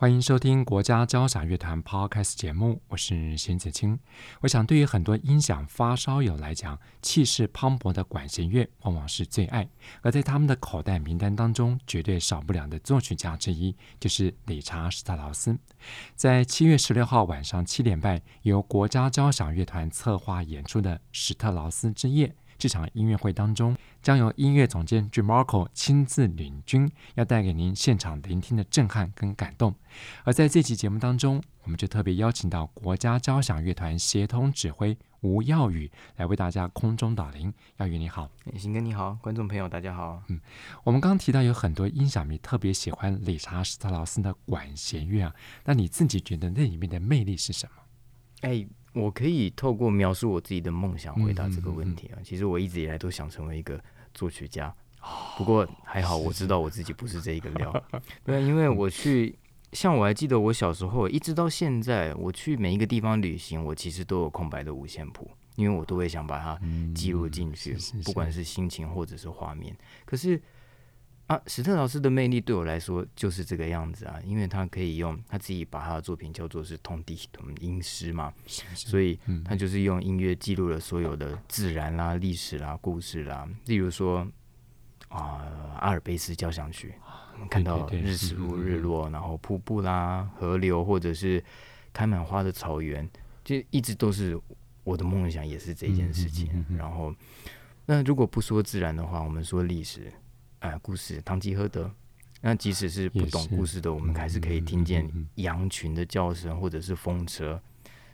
欢迎收听国家交响乐团 Podcast 节目，我是邢子清。我想，对于很多音响发烧友来讲，气势磅礴的管弦乐往往是最爱。而在他们的口袋名单当中，绝对少不了的作曲家之一，就是理查史特劳斯。在七月十六号晚上七点半，由国家交响乐团策划演出的《史特劳斯之夜》。这场音乐会当中，将由音乐总监 Jim Marco 亲自领军，要带给您现场聆听的震撼跟感动。而在这期节目当中，我们就特别邀请到国家交响乐团协同指挥吴耀宇来为大家空中导聆。耀宇你好，邢哥你好，观众朋友大家好。嗯，我们刚刚提到有很多音响迷特别喜欢理查史特劳斯的管弦乐啊，那你自己觉得那里面的魅力是什么？哎。我可以透过描述我自己的梦想回答这个问题啊。嗯嗯嗯、其实我一直以来都想成为一个作曲家，不过还好我知道我自己不是这一个料。对，因为我去，像我还记得我小时候，一直到现在，我去每一个地方旅行，我其实都有空白的五线谱，因为我都会想把它记录进去，不管是心情或者是画面。可是。啊，史特老师的魅力对我来说就是这个样子啊，因为他可以用他自己把他的作品叫做是 Ton dichtum 音诗嘛，是是所以他就是用音乐记录了所有的自然啦、历史啦、故事啦。例如说啊，阿尔卑斯交响曲，我们看到日出日落，然后瀑布啦、河流，或者是开满花的草原，就一直都是我的梦想，也是这件事情。然后，那如果不说自然的话，我们说历史。哎、呃，故事，堂吉诃德。那即使是不懂故事的，我们还是可以听见羊群的叫声，或者是风车。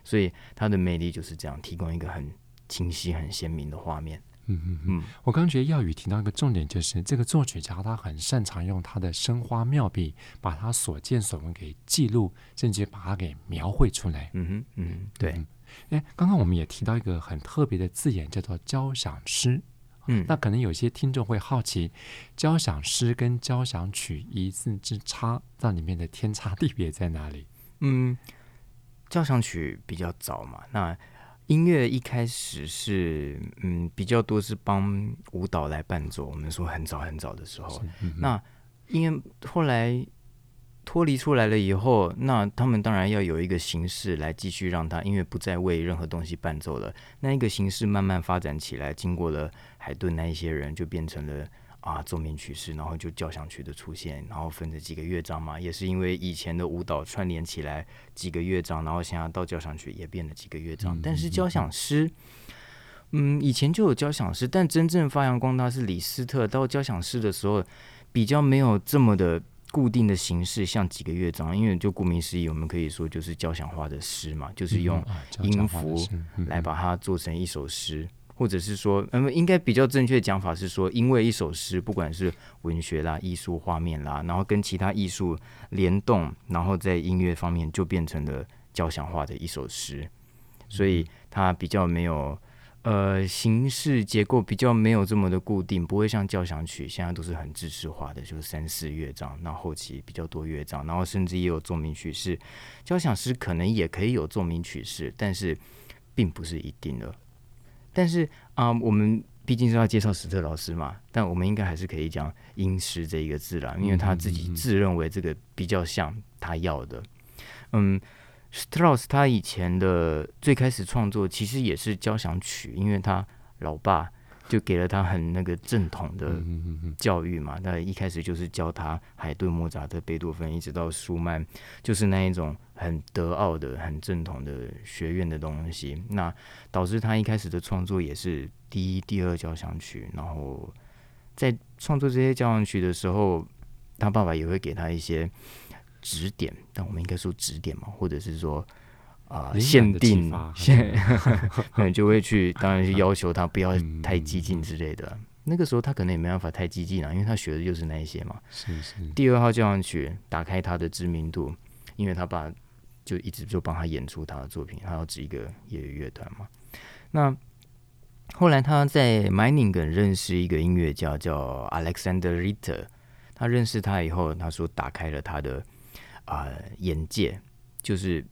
所以它的魅力就是这样，提供一个很清晰、很鲜明的画面。嗯嗯嗯。我刚觉得耀宇提到一个重点，就是这个作曲家他很擅长用他的生花妙笔，把他所见所闻给记录，甚至把它给描绘出来。嗯哼，嗯，对。哎、嗯，刚刚我们也提到一个很特别的字眼，叫做交响诗。嗯，那可能有些听众会好奇，交响诗跟交响曲一字之差，那里面的天差地别在哪里？嗯，交响曲比较早嘛，那音乐一开始是嗯比较多是帮舞蹈来伴奏，我们说很早很早的时候，嗯、那因为后来。脱离出来了以后，那他们当然要有一个形式来继续让它，因为不再为任何东西伴奏了。那一个形式慢慢发展起来，经过了海顿那一些人，就变成了啊奏鸣曲式，然后就交响曲的出现，然后分着几个乐章嘛。也是因为以前的舞蹈串联起来几个乐章，然后现在到交响曲也变了几个乐章。但是交响诗，嗯，以前就有交响诗，但真正发扬光大是李斯特到交响诗的时候，比较没有这么的。固定的形式像几个乐章，因为就顾名思义，我们可以说就是交响化的诗嘛，就是用音符来把它做成一首诗，或者是说，嗯，应该比较正确的讲法是说，因为一首诗，不管是文学啦、艺术、画面啦，然后跟其他艺术联动，然后在音乐方面就变成了交响化的一首诗，所以它比较没有。呃，形式结构比较没有这么的固定，不会像交响曲现在都是很制式化的，就是三四乐章，那后期比较多乐章，然后甚至也有奏鸣曲式。交响诗可能也可以有奏鸣曲式，但是并不是一定的。但是啊、呃，我们毕竟是要介绍史特老师嘛，但我们应该还是可以讲音师这一个字啦，因为他自己自认为这个比较像他要的，嗯。史特劳斯他以前的最开始创作其实也是交响曲，因为他老爸就给了他很那个正统的教育嘛。那一开始就是教他海顿、莫扎特、贝多芬，一直到舒曼，就是那一种很德奥的、很正统的学院的东西。那导致他一开始的创作也是第一、第二交响曲。然后在创作这些交响曲的时候，他爸爸也会给他一些。指点，但我们应该说指点嘛，或者是说啊、呃，限定限，可能就会去，当然是要求他不要太激进之类的。那个时候他可能也没办法太激进啊，因为他学的就是那一些嘛。是是。第二号交响曲打开他的知名度，因为他爸就一直就帮他演出他的作品，他要指一个业余乐团嘛。那后来他在 Meiningen 认识一个音乐家叫 Alexander Ritter，他认识他以后，他说打开了他的啊、呃、眼界，就是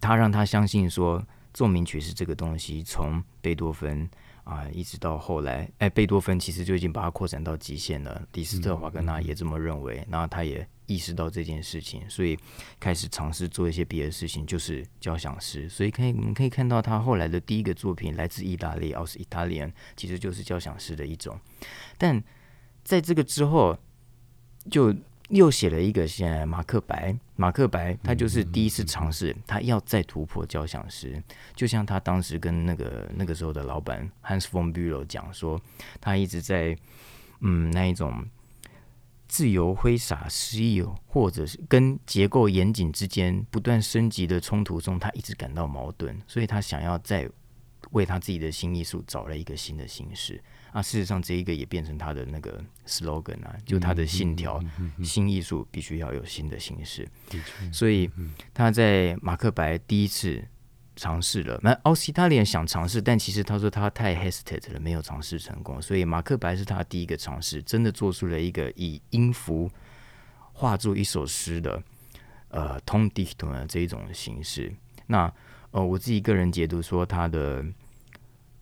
他让他相信说奏鸣曲是这个东西，从贝多芬。啊，一直到后来，哎，贝多芬其实就已经把它扩展到极限了。李斯特、华格纳也这么认为，然后他也意识到这件事情，所以开始尝试做一些别的事情，就是交响诗。所以可以，我们可以看到他后来的第一个作品来自意大利，奥斯意大利人，其实就是交响诗的一种。但在这个之后，就。又写了一个现在马克白，马克白他就是第一次尝试，他要再突破交响诗，就像他当时跟那个那个时候的老板 Hans von Bülow 讲说，他一直在嗯那一种自由挥洒诗意，或者是跟结构严谨之间不断升级的冲突中，他一直感到矛盾，所以他想要再为他自己的新艺术找了一个新的形式。啊，事实上，这一个也变成他的那个 slogan 啊，就他的信条：新艺术必须要有新的形式。所以他在马克白第一次尝试了，那奥斯意大利人想尝试，但其实他说他太 hesitate 了，没有尝试成功。所以马克白是他第一个尝试，真的做出了一个以音符画作一首诗的呃 Tondichtung 的这一种形式。那呃，我自己个人解读说，他的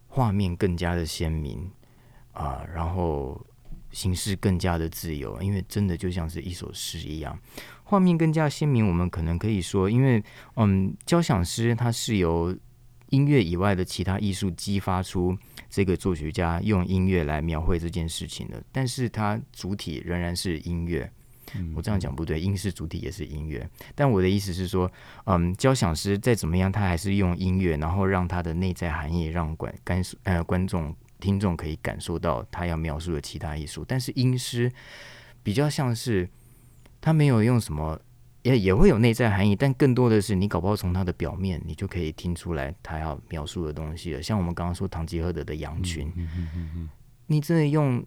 画面更加的鲜明。啊，然后形式更加的自由，因为真的就像是一首诗一样，画面更加鲜明。我们可能可以说，因为嗯，交响诗它是由音乐以外的其他艺术激发出这个作曲家用音乐来描绘这件事情的，但是它主体仍然是音乐。我这样讲不对，音是主体也是音乐，但我的意思是说，嗯，交响诗再怎么样，它还是用音乐，然后让它的内在含义让观观呃观众。听众可以感受到他要描述的其他艺术，但是音诗比较像是他没有用什么，也也会有内在含义，但更多的是你搞不好从他的表面，你就可以听出来他要描述的东西了。像我们刚刚说唐吉诃德的羊群，你真的用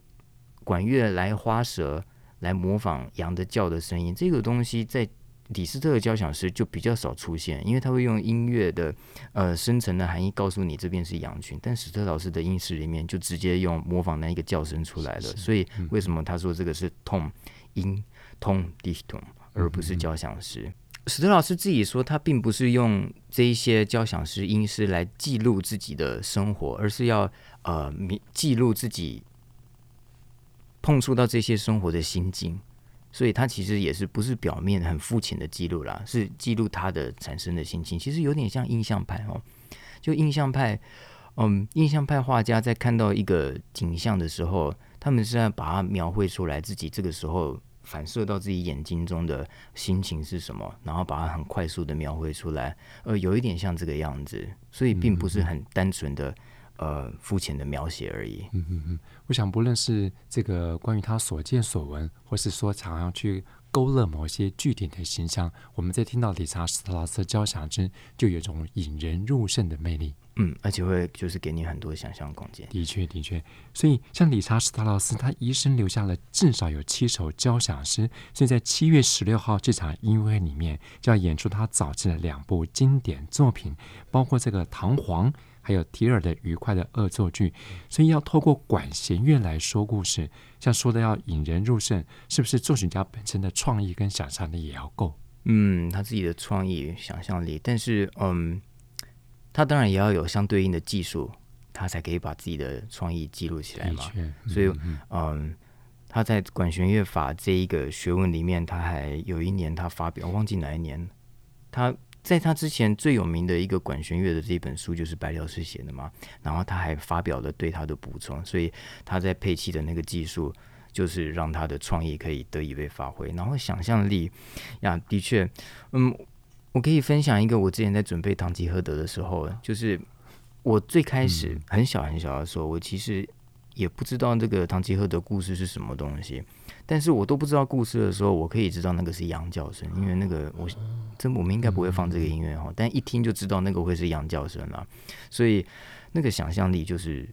管乐来花舌来模仿羊的叫的声音，这个东西在。李斯特的交响诗就比较少出现，因为他会用音乐的呃深层的含义告诉你这边是羊群，但史特老师的音诗里面就直接用模仿那一个叫声出来了。所以为什么他说这个是 Ton 音 Tondichtung 而不是交响诗？嗯、史特老师自己说，他并不是用这一些交响诗音诗来记录自己的生活，而是要呃记录自己碰触到这些生活的心境。所以他其实也是不是表面很肤浅的记录啦，是记录他的产生的心情。其实有点像印象派哦，就印象派，嗯，印象派画家在看到一个景象的时候，他们是在把它描绘出来，自己这个时候反射到自己眼睛中的心情是什么，然后把它很快速的描绘出来，呃，有一点像这个样子，所以并不是很单纯的。呃，肤浅的描写而已。嗯嗯嗯，我想不论是这个关于他所见所闻，或是说常常去勾勒某些具体的形象，我们在听到理查斯特劳斯交响之，就有种引人入胜的魅力。嗯，而且会就是给你很多想象空间。的确，的确。所以像理查史特劳斯，他一生留下了至少有七首交响诗，所以在七月十六号这场音乐会里面，就要演出他早期的两部经典作品，包括这个《唐璜》。还有提尔的愉快的恶作剧，所以要透过管弦乐来说故事，像说的要引人入胜，是不是作曲家本身的创意跟想象力也要够？嗯，他自己的创意、想象力，但是嗯，他当然也要有相对应的技术，他才可以把自己的创意记录起来嘛。嗯、所以嗯，嗯，他在管弦乐法这一个学问里面，他还有一年他发表，我忘记哪一年，他。在他之前最有名的一个管弦乐的这本书就是白辽士写的嘛，然后他还发表了对他的补充，所以他在配器的那个技术就是让他的创意可以得以被发挥，然后想象力呀，的确，嗯，我可以分享一个我之前在准备唐吉诃德的时候，就是我最开始很小很小的时候，我其实也不知道这个唐吉诃德故事是什么东西。但是我都不知道故事的时候，我可以知道那个是羊叫声，因为那个我真我们应该不会放这个音乐哈，但一听就知道那个会是羊叫声了，所以那个想象力就是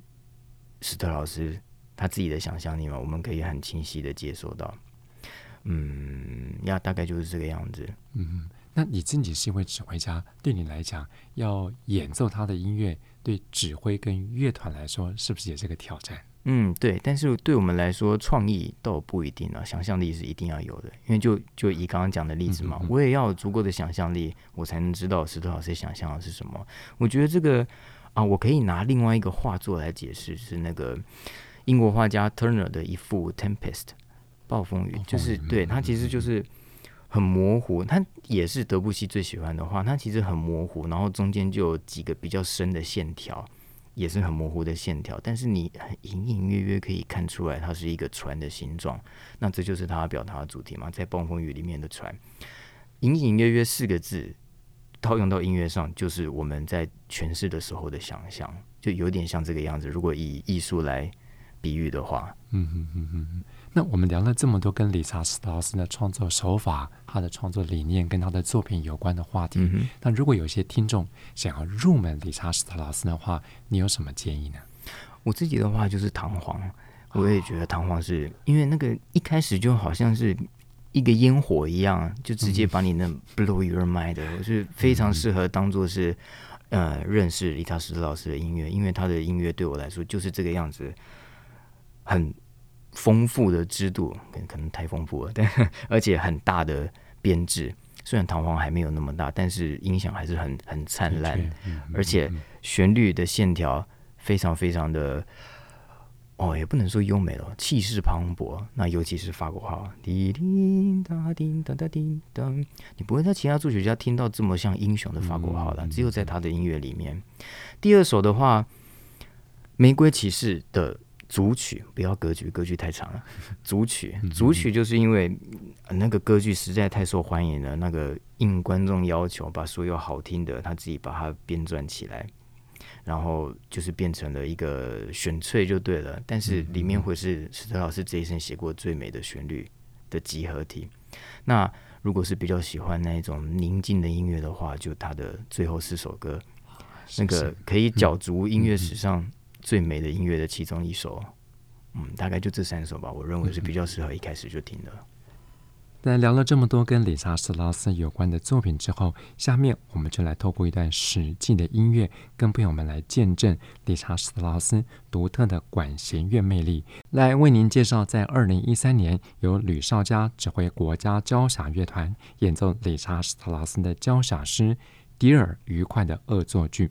史特老师他自己的想象力嘛，我们可以很清晰的接收到，嗯，呀，大概就是这个样子，嗯。那你自己是一位指挥家，对你来讲，要演奏他的音乐，对指挥跟乐团来说，是不是也是个挑战？嗯，对。但是对我们来说，创意倒不一定啊，想象力是一定要有的。因为就就以刚刚讲的例子嘛，嗯嗯嗯，我也要有足够的想象力，我才能知道石头老师想象的是什么。我觉得这个啊，我可以拿另外一个画作来解释，是那个英国画家 Turner 的一幅《Tempest》暴风雨，就是对，他其实就是。很模糊，它也是德布西最喜欢的画。它其实很模糊，然后中间就有几个比较深的线条，也是很模糊的线条。但是你隐隐约约可以看出来，它是一个船的形状。那这就是他表达的主题嘛，在暴风雨里面的船。隐隐约约四个字套用到音乐上，就是我们在诠释的时候的想象，就有点像这个样子。如果以艺术来比喻的话，嗯嗯嗯嗯。那我们聊了这么多跟理查斯特劳斯的创作手法、他的创作理念跟他的作品有关的话题。嗯、那如果有些听众想要入门理查斯特劳斯的话，你有什么建议呢？我自己的话就是弹簧，我也觉得弹簧是因为那个一开始就好像是一个烟火一样，就直接把你那 blow your mind 的，我是非常适合当做是呃认识理查斯特劳斯的音乐，因为他的音乐对我来说就是这个样子，很。丰富的制度，可能太丰富了，但而且很大的编制。虽然弹簧还没有那么大，但是音响还是很很灿烂，而且旋律的线条非常非常的哦，也不能说优美了，气势磅礴。那尤其是法国号，滴滴答滴答答滴答，你不会在其他作曲家听到这么像英雄的法国号了，只有在他的音乐里面。第二首的话，《玫瑰骑士》的。组曲不要歌剧，歌剧太长了。组曲，组曲就是因为那个歌剧实在太受欢迎了，那个应观众要求，把所有好听的他自己把它编撰起来，然后就是变成了一个选粹就对了。但是里面会是史特老师这一生写过最美的旋律的集合体。那如果是比较喜欢那一种宁静的音乐的话，就他的最后四首歌，那个可以角逐音乐史上。最美的音乐的其中一首，嗯，大概就这三首吧。我认为是比较适合一开始就听的。在聊了这么多跟理查斯特劳斯有关的作品之后，下面我们就来透过一段实际的音乐，跟朋友们来见证理查斯特劳斯独特的管弦乐魅力，来为您介绍在二零一三年由吕绍佳指挥国家交响乐团演奏理查斯特劳斯的交响诗《迪尔愉快的恶作剧》。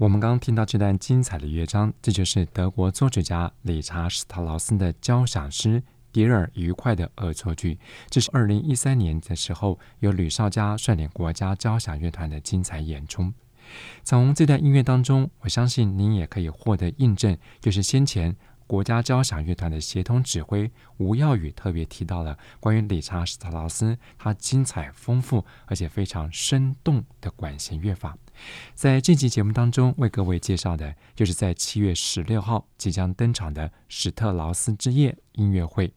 我们刚听到这段精彩的乐章，这就是德国作曲家理查·史特劳斯的交响诗《迪尔愉快的恶作剧》。这是二零一三年的时候，由吕绍嘉率领国家交响乐团的精彩演出。从这段音乐当中，我相信您也可以获得印证，就是先前。国家交响乐团的协同指挥吴耀宇特别提到了关于理查·史特劳斯他精彩丰富而且非常生动的管弦乐法。在这期节目当中，为各位介绍的就是在七月十六号即将登场的史特劳斯之夜音乐会。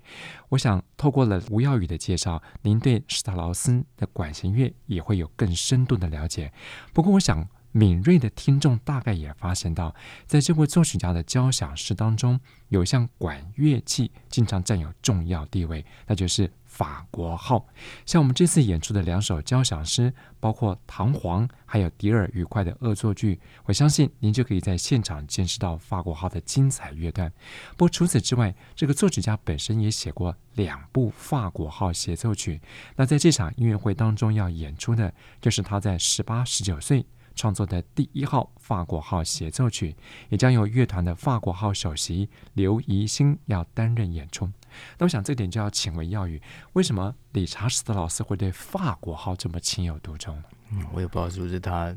我想透过了吴耀宇的介绍，您对史特劳斯的管弦乐也会有更深度的了解。不过，我想。敏锐的听众大概也发现到，在这位作曲家的交响诗当中，有一项管乐器经常占有重要地位，那就是法国号。像我们这次演出的两首交响诗，包括《唐璜》还有《迪尔愉快的恶作剧》，我相信您就可以在现场见识到法国号的精彩乐段。不过除此之外，这个作曲家本身也写过两部法国号协奏曲。那在这场音乐会当中要演出的，就是他在十八、十九岁。创作的第一号法国号协奏曲，也将由乐团的法国号首席刘怡欣要担任演出。那我想这点就要请问耀宇，为什么理查斯特老师会对法国号这么情有独钟呢？嗯，我也不知道是不是他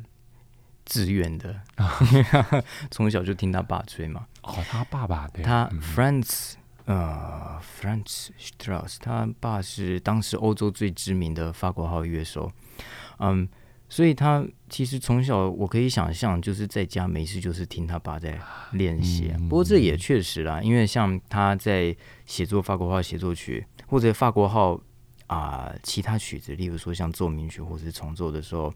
自愿的，从小就听他爸吹嘛。哦，他爸爸对，他 Franz、嗯、呃 Franz Strauss，他爸是当时欧洲最知名的法国号乐手，嗯。所以他其实从小，我可以想象，就是在家没事就是听他爸在练习。不过这也确实啦，因为像他在写作法国号协奏曲或者法国号啊、呃、其他曲子，例如说像奏鸣曲或者是重奏的时候，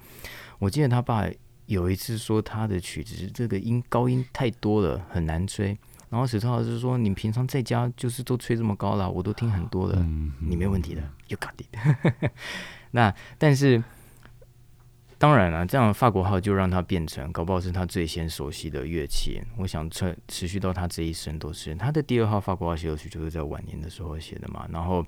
我记得他爸有一次说他的曲子这个音高音太多了，很难吹。然后史超老师说：“你平常在家就是都吹这么高了，我都听很多了，你没问题的，You got it。”那但是。当然了，这样法国号就让他变成，搞不好是他最先熟悉的乐器。我想持持续到他这一生都是他的第二号法国号协奏曲，就是在晚年的时候写的嘛。然后，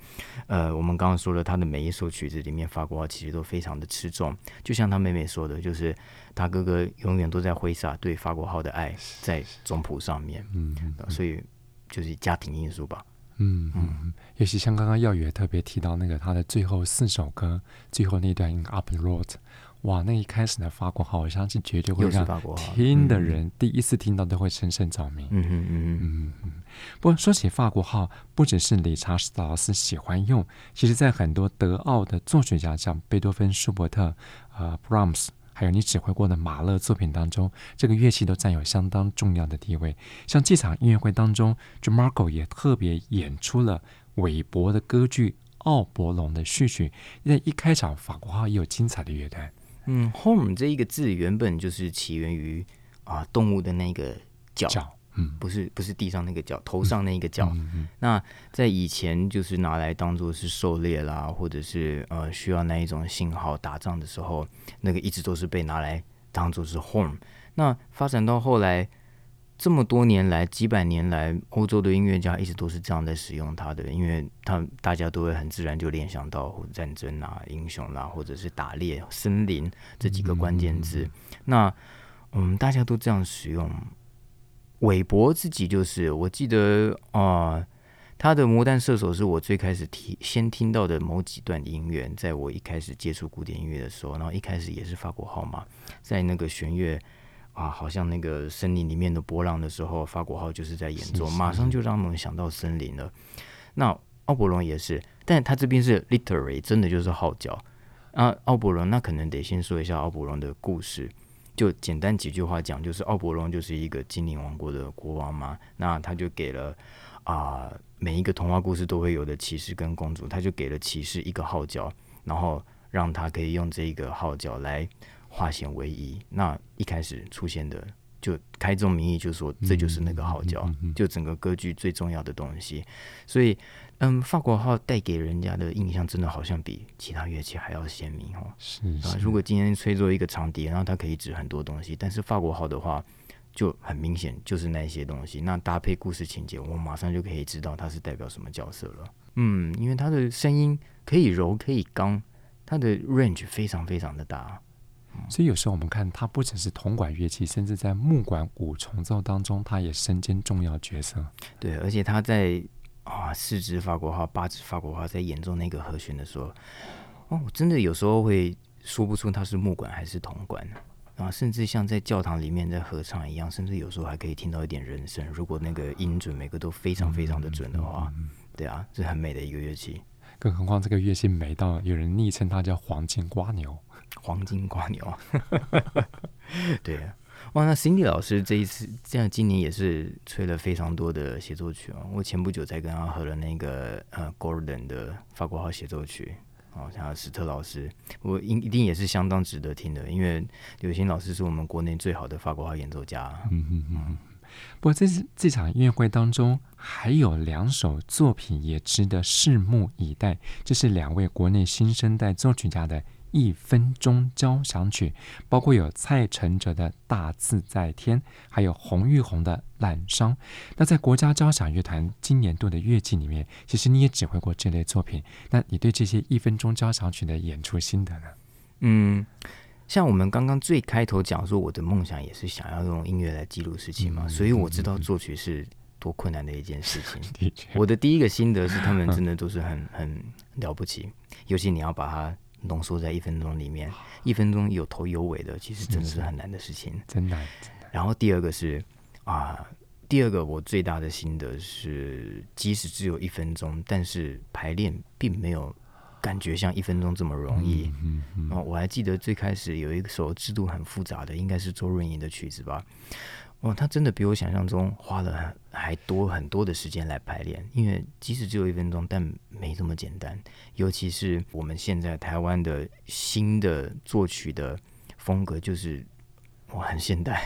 呃，我们刚刚说了，他的每一首曲子里面，法国号其实都非常的吃重。就像他妹妹说的，就是他哥哥永远都在挥洒对法国号的爱在总谱上面。嗯，所以就是家庭因素吧。嗯嗯，尤其像刚刚耀宇也特别提到那个他的最后四首歌，最后那段 In Upper Road。哇，那一开始的法国号，我相信绝对会让听的人第一次听到都会深深着迷。嗯嗯嗯嗯嗯。不过说起法国号，不只是理查·史特劳斯喜欢用，其实在很多德奥的作曲家，像贝多芬、舒伯特、呃、布拉姆斯，还有你指挥过的马勒作品当中，这个乐器都占有相当重要的地位。像这场音乐会当中 j a m a r c o 也特别演出了韦伯的歌剧《奥伯龙》的序曲，在一开场法国号也有精彩的乐段。嗯，home 这一个字原本就是起源于啊动物的那个角，嗯，不是不是地上那个角，头上那个角。嗯嗯、那在以前就是拿来当做是狩猎啦，或者是呃需要那一种信号打仗的时候，那个一直都是被拿来当做是 home。那发展到后来。这么多年来，几百年来，欧洲的音乐家一直都是这样在使用它的，因为他大家都会很自然就联想到战争啊、英雄啦、啊，或者是打猎、森林这几个关键字。嗯、那嗯，大家都这样使用。韦伯自己就是，我记得啊、呃，他的《魔弹射手》是我最开始听先听到的某几段音乐，在我一开始接触古典音乐的时候，然后一开始也是法国号嘛，在那个弦乐。啊，好像那个森林里面的波浪的时候，法国号就是在演奏，马上就让我们想到森林了。那奥伯龙也是，但他这边是 literary，真的就是号角。啊，奥伯龙那可能得先说一下奥伯龙的故事，就简单几句话讲，就是奥伯龙就是一个精灵王国的国王嘛，那他就给了啊每一个童话故事都会有的骑士跟公主，他就给了骑士一个号角，然后让他可以用这个号角来。化险为夷，那一开始出现的就开宗明义，就说这就是那个号角，就整个歌剧最重要的东西。所以，嗯，法国号带给人家的印象，真的好像比其他乐器还要鲜明哦。是，是啊，如果今天吹作一个长笛，然后它可以指很多东西，但是法国号的话，就很明显就是那些东西。那搭配故事情节，我马上就可以知道它是代表什么角色了。嗯，因为它的声音可以柔可以刚，它的 range 非常非常的大。所以有时候我们看，他不只是铜管乐器，甚至在木管五重奏当中，他也身兼重要角色。对，而且他在啊四支法国号、八支法国号在演奏那个和弦的时候，哦，我真的有时候会说不出它是木管还是铜管啊，甚至像在教堂里面在合唱一样，甚至有时候还可以听到一点人声。如果那个音准每个都非常非常的准的话，嗯嗯嗯、对啊，是很美的一个乐器。更何况这个乐器美到有人昵称它叫“黄金瓜牛”。黄金瓜牛，对啊，哇，那 Cindy 老师这一次，这样今年也是吹了非常多的协奏曲哦。我前不久才跟他合了那个呃 Gordon 的法国号协奏曲哦，像史特老师，我一一定也是相当值得听的，因为刘星老师是我们国内最好的法国号演奏家。嗯嗯嗯。不过这次这场音乐会当中，还有两首作品也值得拭目以待，这是两位国内新生代作曲家的。一分钟交响曲，包括有蔡承哲的《大自在天》，还有洪玉红的《滥觴》。那在国家交响乐团今年度的乐季里面，其实你也指挥过这类作品。那你对这些一分钟交响曲的演出心得呢？嗯，像我们刚刚最开头讲说，我的梦想也是想要用音乐来记录事情嘛，嗯、所以我知道作曲是多困难的一件事情。的确，我的第一个心得是，他们真的都是很很了不起，尤其你要把它。浓缩在一分钟里面，一分钟有头有尾的，其实真的是很难的事情，真难。然后第二个是啊，第二个我最大的心得是，即使只有一分钟，但是排练并没有感觉像一分钟这么容易。嗯嗯。然后我还记得最开始有一首制度很复杂的，应该是周润怡的曲子吧。哦，他真的比我想象中花了还多很多的时间来排练，因为即使只有一分钟，但没这么简单。尤其是我们现在台湾的新的作曲的风格，就是我，很现代，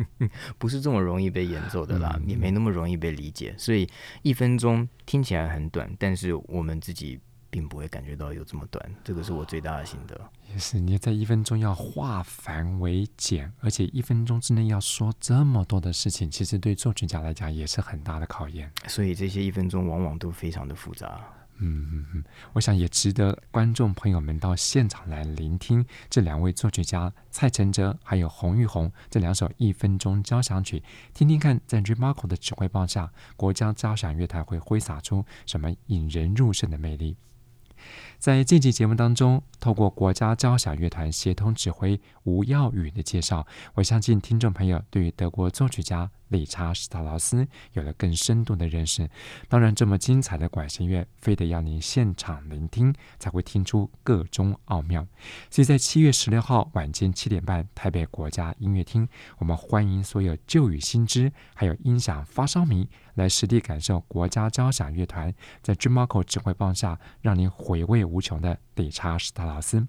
不是这么容易被演奏的啦，也没那么容易被理解。所以一分钟听起来很短，但是我们自己。并不会感觉到有这么短，这个是我最大的心得。也是，你在一分钟要化繁为简，而且一分钟之内要说这么多的事情，其实对作曲家来讲也是很大的考验。所以这些一分钟往往都非常的复杂。嗯嗯嗯，我想也值得观众朋友们到现场来聆听这两位作曲家蔡承哲还有洪玉红这两首一分钟交响曲，听听看在 Remarco 的指挥棒下，国家交响乐团会挥洒出什么引人入胜的魅力。在这期节目当中，透过国家交响乐团协同指挥吴耀宇的介绍，我相信听众朋友对于德国作曲家理查施特劳斯有了更深度的认识。当然，这么精彩的管弦乐，非得要您现场聆听，才会听出个中奥妙。所以在七月十六号晚间七点半，台北国家音乐厅，我们欢迎所有旧与新知，还有音响发烧迷，来实地感受国家交响乐团在 Gemarco 指挥棒下，让您回味无穷的理查施特劳斯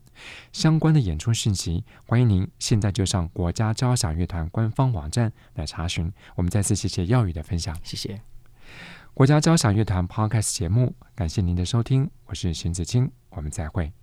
相关的演出讯息，欢迎您现在就上国家交响乐团官方网站来查询。我们再次谢谢耀宇的分享，谢谢国家交响乐团 Podcast 节目，感谢您的收听，我是荀子清，我们再会。